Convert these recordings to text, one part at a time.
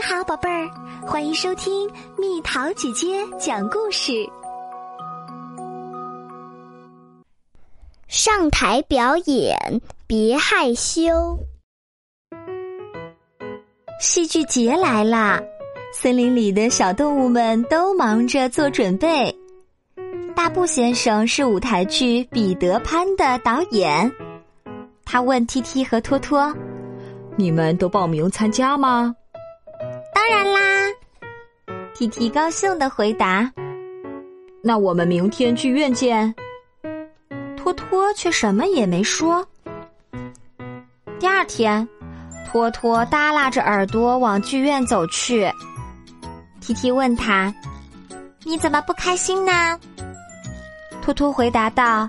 你好，宝贝儿，欢迎收听蜜桃姐姐讲故事。上台表演，别害羞。戏剧节来啦，森林里的小动物们都忙着做准备。大布先生是舞台剧《彼得潘》的导演，他问 T T 和托托：“你们都报名参加吗？”当然啦，T T 高兴的回答。那我们明天剧院见。托托却什么也没说。第二天，托托耷拉着耳朵往剧院走去。提提问他：“你怎么不开心呢？”托托回答道：“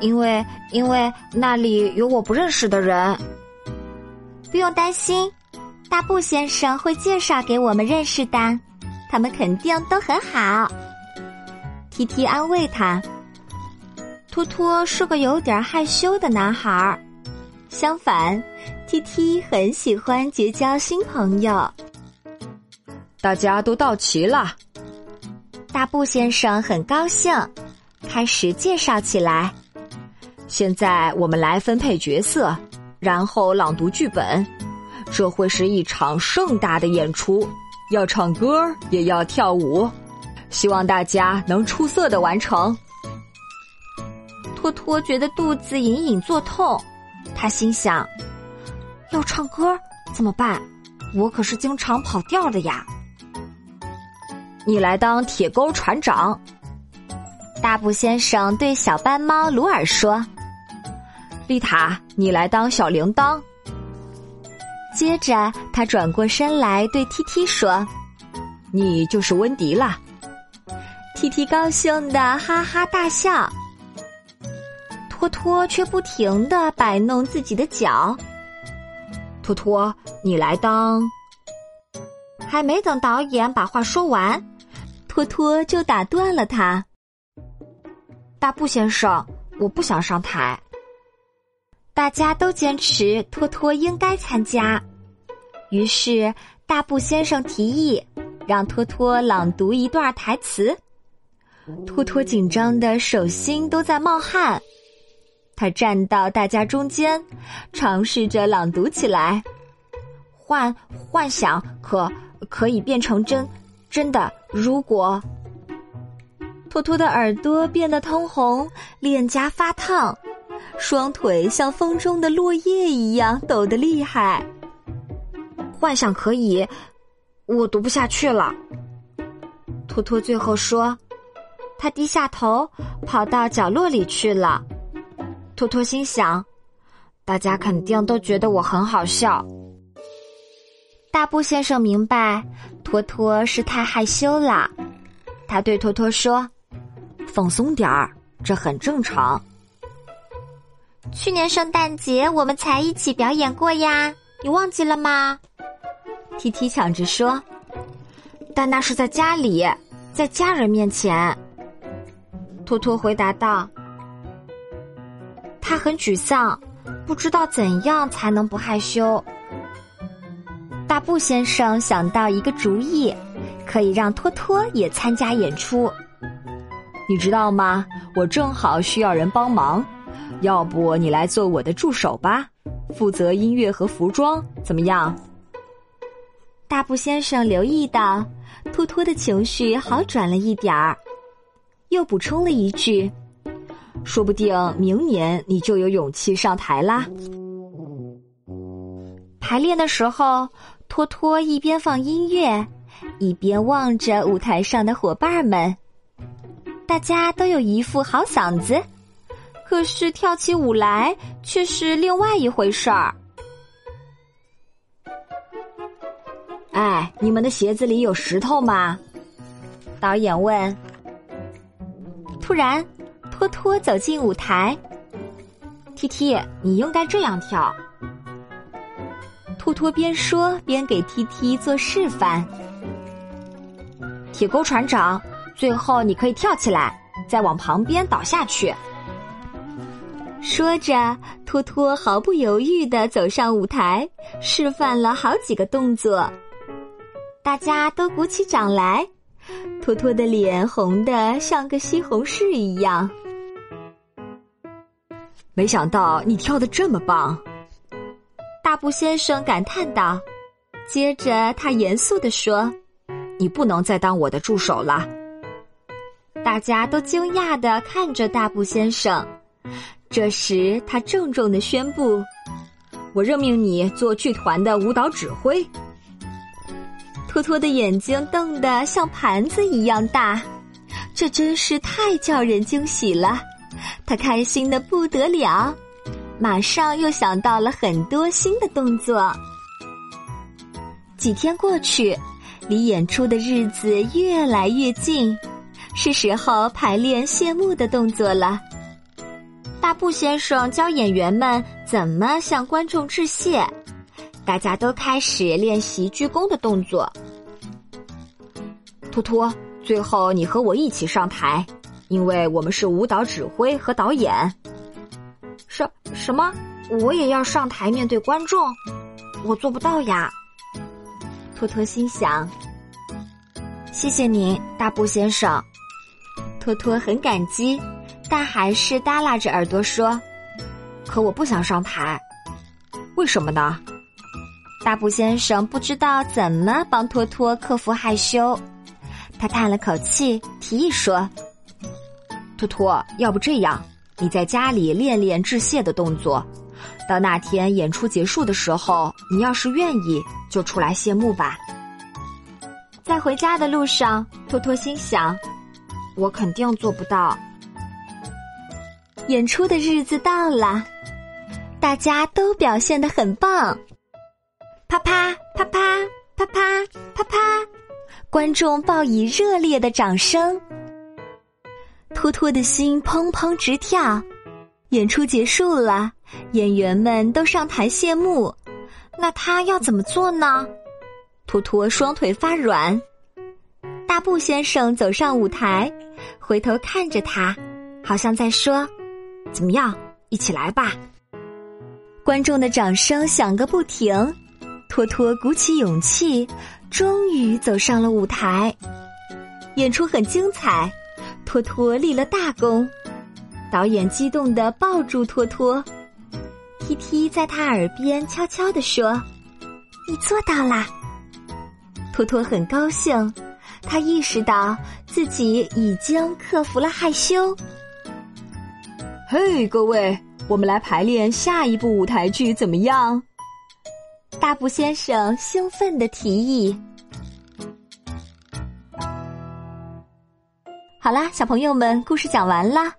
因为因为那里有我不认识的人。”不用担心。大布先生会介绍给我们认识的，他们肯定都很好。T T 安慰他。托托是个有点害羞的男孩儿，相反，T T 很喜欢结交新朋友。大家都到齐了，大布先生很高兴，开始介绍起来。现在我们来分配角色，然后朗读剧本。这会是一场盛大的演出，要唱歌也要跳舞，希望大家能出色的完成。托托觉得肚子隐隐作痛，他心想：要唱歌怎么办？我可是经常跑调的呀。你来当铁钩船长，大布先生对小斑猫鲁尔说：“丽塔，你来当小铃铛。”接着，他转过身来对 T T 说：“你就是温迪啦。”T T 高兴的哈哈大笑。托托却不停的摆弄自己的脚。托托，你来当……还没等导演把话说完，托托就打断了他。大布先生，我不想上台。大家都坚持托托应该参加，于是大布先生提议让托托朗读一段台词。托托紧张的手心都在冒汗，他站到大家中间，尝试着朗读起来。幻幻想可可以变成真，真的。如果托托的耳朵变得通红，脸颊发烫。双腿像风中的落叶一样抖得厉害。幻想可以，我读不下去了。托托最后说，他低下头跑到角落里去了。托托心想，大家肯定都觉得我很好笑。大布先生明白，托托是太害羞了。他对托托说：“放松点儿，这很正常。”去年圣诞节我们才一起表演过呀，你忘记了吗？T T 抢着说，但那是在家里，在家人面前。托托回答道。他很沮丧，不知道怎样才能不害羞。大布先生想到一个主意，可以让托托也参加演出。你知道吗？我正好需要人帮忙。要不你来做我的助手吧，负责音乐和服装，怎么样？大布先生留意到，托托的情绪好转了一点儿，又补充了一句：“说不定明年你就有勇气上台啦。”排练的时候，托托一边放音乐，一边望着舞台上的伙伴们，大家都有一副好嗓子。可是跳起舞来却是另外一回事儿。哎，你们的鞋子里有石头吗？导演问。突然，托托走进舞台。T T，你应该这样跳。托托边说边给 T T 做示范。铁钩船长，最后你可以跳起来，再往旁边倒下去。说着，托托毫不犹豫的走上舞台，示范了好几个动作。大家都鼓起掌来，托托的脸红的像个西红柿一样。没想到你跳的这么棒，大布先生感叹道。接着他严肃地说：“你不能再当我的助手了。”大家都惊讶的看着大布先生。这时他郑重的宣布：“我任命你做剧团的舞蹈指挥。”托托的眼睛瞪得像盘子一样大，这真是太叫人惊喜了。他开心的不得了，马上又想到了很多新的动作。几天过去，离演出的日子越来越近，是时候排练谢幕的动作了。大布先生教演员们怎么向观众致谢，大家都开始练习鞠躬的动作。托托，最后你和我一起上台，因为我们是舞蹈指挥和导演。什什么？我也要上台面对观众？我做不到呀。托托心想：“谢谢您，大布先生。”托托很感激，但还是耷拉着耳朵说：“可我不想上台，为什么呢？”大布先生不知道怎么帮托托克服害羞。他叹了口气，提议说：“托托，要不这样，你在家里练练致谢的动作，到那天演出结束的时候，你要是愿意，就出来谢幕吧。”在回家的路上，托托心想：“我肯定做不到。”演出的日子到了，大家都表现的很棒，啪啪啪啪啪啪啪啪。观众报以热烈的掌声，托托的心砰砰直跳。演出结束了，演员们都上台谢幕，那他要怎么做呢？托托双腿发软。大布先生走上舞台，回头看着他，好像在说：“怎么样，一起来吧。”观众的掌声响个不停。托托鼓起勇气。终于走上了舞台，演出很精彩。托托立了大功，导演激动的抱住托托，T T 在他耳边悄悄的说：“你做到啦！”托托很高兴，他意识到自己已经克服了害羞。嘿，各位，我们来排练下一部舞台剧，怎么样？大布先生兴奋的提议：“好啦，小朋友们，故事讲完了。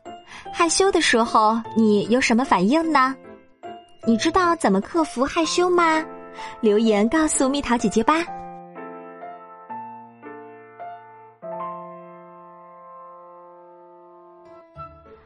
害羞的时候，你有什么反应呢？你知道怎么克服害羞吗？留言告诉蜜桃姐姐吧。”